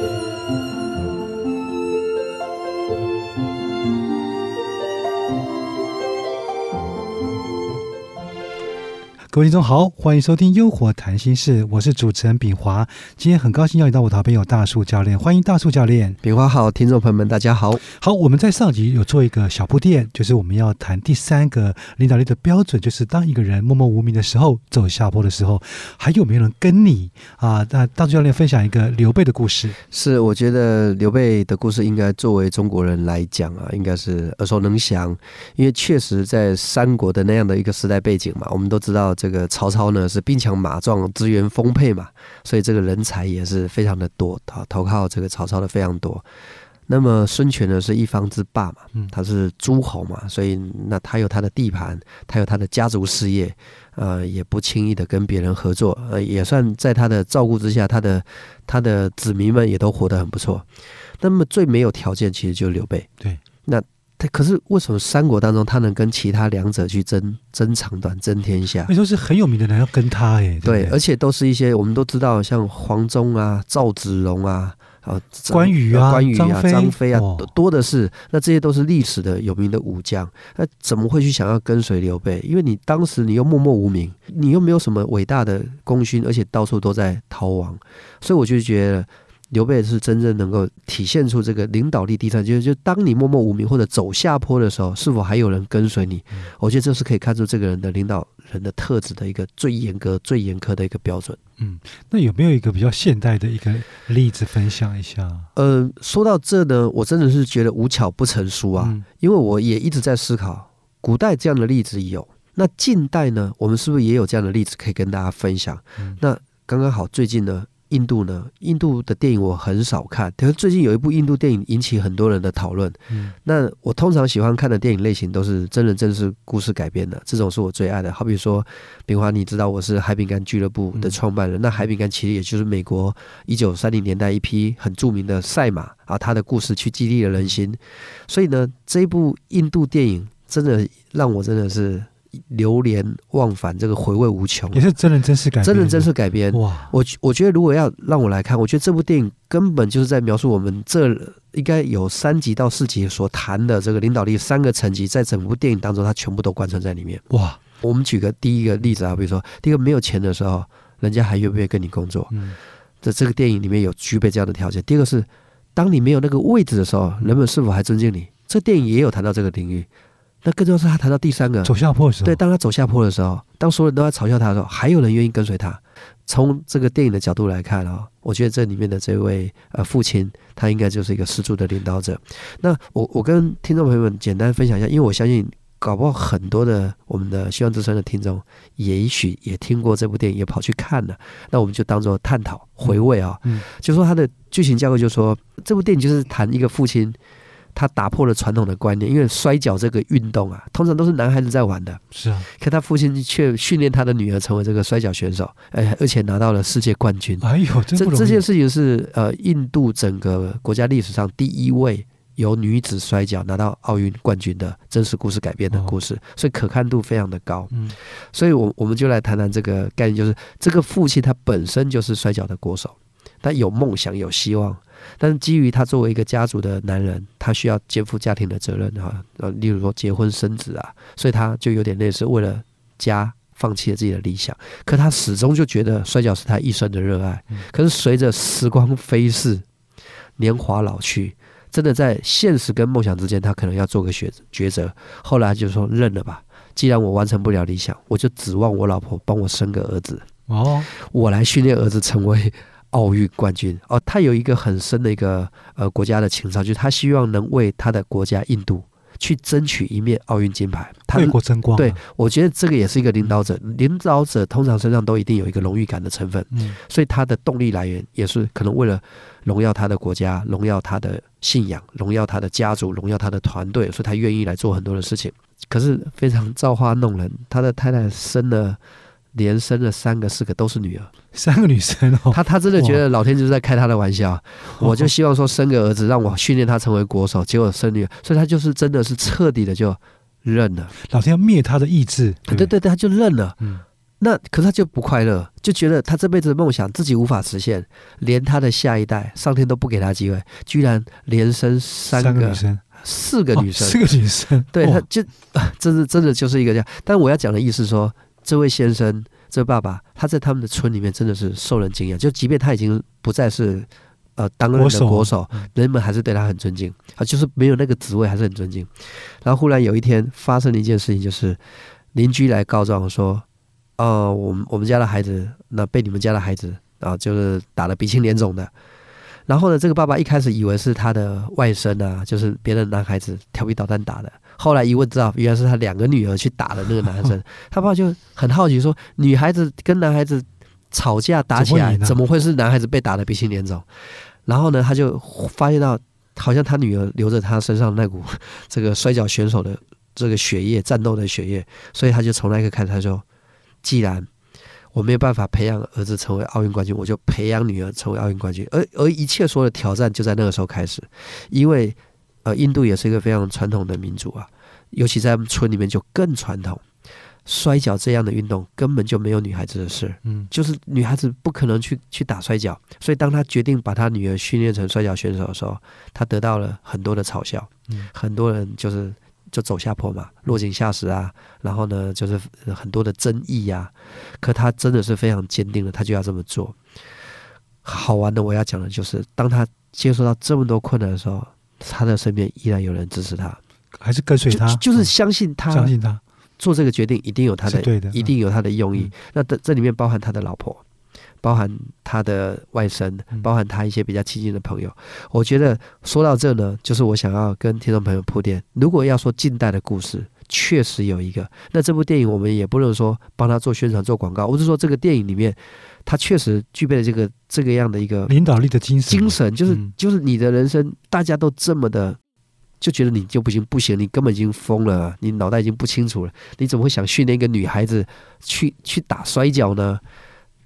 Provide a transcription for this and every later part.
Música 各位听众好，欢迎收听《优活谈心事》，我是主持人炳华。今天很高兴邀请到我的好朋友大树教练，欢迎大树教练。炳华好，听众朋友们大家好。好，我们在上集有做一个小铺垫，就是我们要谈第三个领导力的标准，就是当一个人默默无名的时候，走下坡的时候，还有没有人跟你啊？那大树教练分享一个刘备的故事。是，我觉得刘备的故事应该作为中国人来讲啊，应该是耳熟能详，因为确实在三国的那样的一个时代背景嘛，我们都知道。这个曹操呢是兵强马壮，资源丰沛嘛，所以这个人才也是非常的多，投投靠这个曹操的非常多。那么孙权呢是一方之霸嘛，他是诸侯嘛，所以那他有他的地盘，他有他的家族事业，呃，也不轻易的跟别人合作，呃，也算在他的照顾之下，他的他的子民们也都活得很不错。那么最没有条件其实就是刘备，对，那。他可是为什么三国当中他能跟其他两者去争争长短争天下？那说是很有名的人要跟他哎，对，而且都是一些我们都知道，像黄忠啊、赵子龙啊、啊关羽啊、关羽啊、张飞啊，多的是。那这些都是历史的有名的武将，那怎么会去想要跟随刘备？因为你当时你又默默无名，你又没有什么伟大的功勋，而且到处都在逃亡，所以我就觉得。刘备是真正能够体现出这个领导力第三，就是就当你默默无名或者走下坡的时候，是否还有人跟随你？我觉得这是可以看出这个人的领导人的特质的一个最严格、最严苛的一个标准。嗯，那有没有一个比较现代的一个例子分享一下？呃，说到这呢，我真的是觉得无巧不成书啊，因为我也一直在思考，古代这样的例子有，那近代呢，我们是不是也有这样的例子可以跟大家分享？那刚刚好，最近呢。印度呢？印度的电影我很少看，可是最近有一部印度电影引起很多人的讨论。嗯，那我通常喜欢看的电影类型都是真人真事故事改编的，这种是我最爱的。好比说，炳华，你知道我是海饼干俱乐部的创办人，那海饼干其实也就是美国一九三零年代一批很著名的赛马啊，他的故事去激励了人心。所以呢，这一部印度电影真的让我真的是。流连忘返，这个回味无穷，也是真人真事改，真人真事改编。哇，我我觉得如果要让我来看，我觉得这部电影根本就是在描述我们这应该有三集到四集所谈的这个领导力三个层级，在整部电影当中，它全部都贯穿在里面。哇，我们举个第一个例子啊，比如说，第一个没有钱的时候，人家还愿不愿意跟你工作？嗯，在这个电影里面有具备这样的条件。第二个是，当你没有那个位置的时候，人们是否还尊敬你？这电影也有谈到这个领域。那更重要是他谈到第三个走下坡的时候，对，当他走下坡的时候，当所有人都在嘲笑他的时候，还有人愿意跟随他。从这个电影的角度来看啊，我觉得这里面的这位呃父亲，他应该就是一个十足的领导者。那我我跟听众朋友们简单分享一下，因为我相信搞不好很多的我们的希望之声的听众，也许也听过这部电影，也跑去看了。那我们就当做探讨回味啊，嗯，就说他的剧情架构，就说这部电影就是谈一个父亲。他打破了传统的观念，因为摔跤这个运动啊，通常都是男孩子在玩的。是啊，可他父亲却训练他的女儿成为这个摔跤选手，哎，而且拿到了世界冠军。哎呦，这这件事情是呃，印度整个国家历史上第一位由女子摔跤拿到奥运冠军的真实故事改编的故事，所以可看度非常的高。嗯，所以我我们就来谈谈这个概念，就是这个父亲他本身就是摔跤的国手，他有梦想，有希望。但是基于他作为一个家族的男人，他需要肩负家庭的责任哈，呃，例如说结婚生子啊，所以他就有点类似为了家放弃了自己的理想。可他始终就觉得摔跤是他一生的热爱。可是随着时光飞逝，年华老去，真的在现实跟梦想之间，他可能要做个抉抉择。后来就说认了吧，既然我完成不了理想，我就指望我老婆帮我生个儿子哦，我来训练儿子成为。奥运冠军哦，他有一个很深的一个呃国家的情操，就是他希望能为他的国家印度去争取一面奥运金牌，他为国争光。对，我觉得这个也是一个领导者，领导者通常身上都一定有一个荣誉感的成分，嗯，所以他的动力来源也是可能为了荣耀他的国家，荣耀他的信仰，荣耀他的家族，荣耀他的团队，所以他愿意来做很多的事情。可是非常造化弄人，他的太太生了。连生了三个、四个都是女儿，三个女生哦。他他真的觉得老天就是在开他的玩笑。我就希望说生个儿子，让我训练他成为国手，结果生女儿，所以他就是真的是彻底的就认了。老天要灭他的意志，对对对，他就认了。嗯，那可是他就不快乐，就觉得他这辈子的梦想自己无法实现，连他的下一代，上天都不给他机会，居然连生三个、女生、四个女生、四个女生，对，他就真是真的就是一个这样。但我要讲的意思说，这位先生，这爸爸，他在他们的村里面真的是受人敬仰，就即便他已经不再是呃当任的国手，人们还是对他很尊敬啊，就是没有那个职位还是很尊敬。然后忽然有一天发生了一件事情，就是邻居来告状说。哦，我们我们家的孩子，那被你们家的孩子啊，就是打的鼻青脸肿的。然后呢，这个爸爸一开始以为是他的外甥啊，就是别的男孩子调皮捣蛋打的。后来一问知道，原来是他两个女儿去打的那个男生。他爸就很好奇说：女孩子跟男孩子吵架打起来，怎么会是男孩子被打的鼻青脸肿？然后呢，他就发现到，好像他女儿留着他身上那股这个摔跤选手的这个血液，战斗的血液，所以他就从那一刻开始，他说。既然我没有办法培养儿子成为奥运冠军，我就培养女儿成为奥运冠军。而而一切所有的挑战就在那个时候开始，因为呃，印度也是一个非常传统的民族啊，尤其在村里面就更传统。摔跤这样的运动根本就没有女孩子的事，嗯，就是女孩子不可能去去打摔跤。所以当他决定把他女儿训练成摔跤选手的时候，他得到了很多的嘲笑，嗯，很多人就是。就走下坡嘛，落井下石啊，然后呢，就是很多的争议呀。可他真的是非常坚定的，他就要这么做。好玩的，我要讲的就是，当他接受到这么多困难的时候，他的身边依然有人支持他，还是跟随他，就是相信他，相信他做这个决定一定有他的，对的，一定有他的用意。那这这里面包含他的老婆。包含他的外甥，包含他一些比较亲近的朋友。我觉得说到这呢，就是我想要跟听众朋友铺垫。如果要说近代的故事，确实有一个。那这部电影我们也不能说帮他做宣传、做广告。我是说，这个电影里面，他确实具备了这个这个样的一个领导力的精神。精神就是就是你的人生，大家都这么的就觉得你就不行不行，你根本已经疯了，你脑袋已经不清楚了，你怎么会想训练一个女孩子去去打摔跤呢？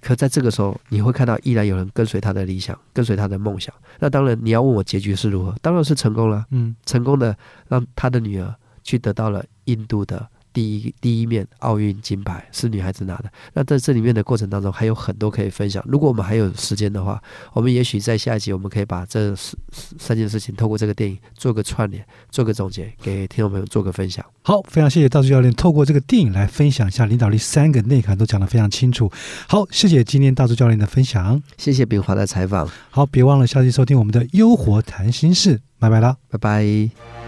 可在这个时候，你会看到依然有人跟随他的理想，跟随他的梦想。那当然，你要问我结局是如何，当然是成功了。嗯，成功的让他的女儿去得到了印度的。第一第一面奥运金牌是女孩子拿的。那在这里面的过程当中，还有很多可以分享。如果我们还有时间的话，我们也许在下一集，我们可以把这三三件事情透过这个电影做个串联，做个总结，给听众朋友做个分享。好，非常谢谢大柱教练透过这个电影来分享一下领导力三个内涵，都讲得非常清楚。好，谢谢今天大柱教练的分享，谢谢炳华的采访。好，别忘了下期收听我们的优活谈心事，拜拜啦，拜拜。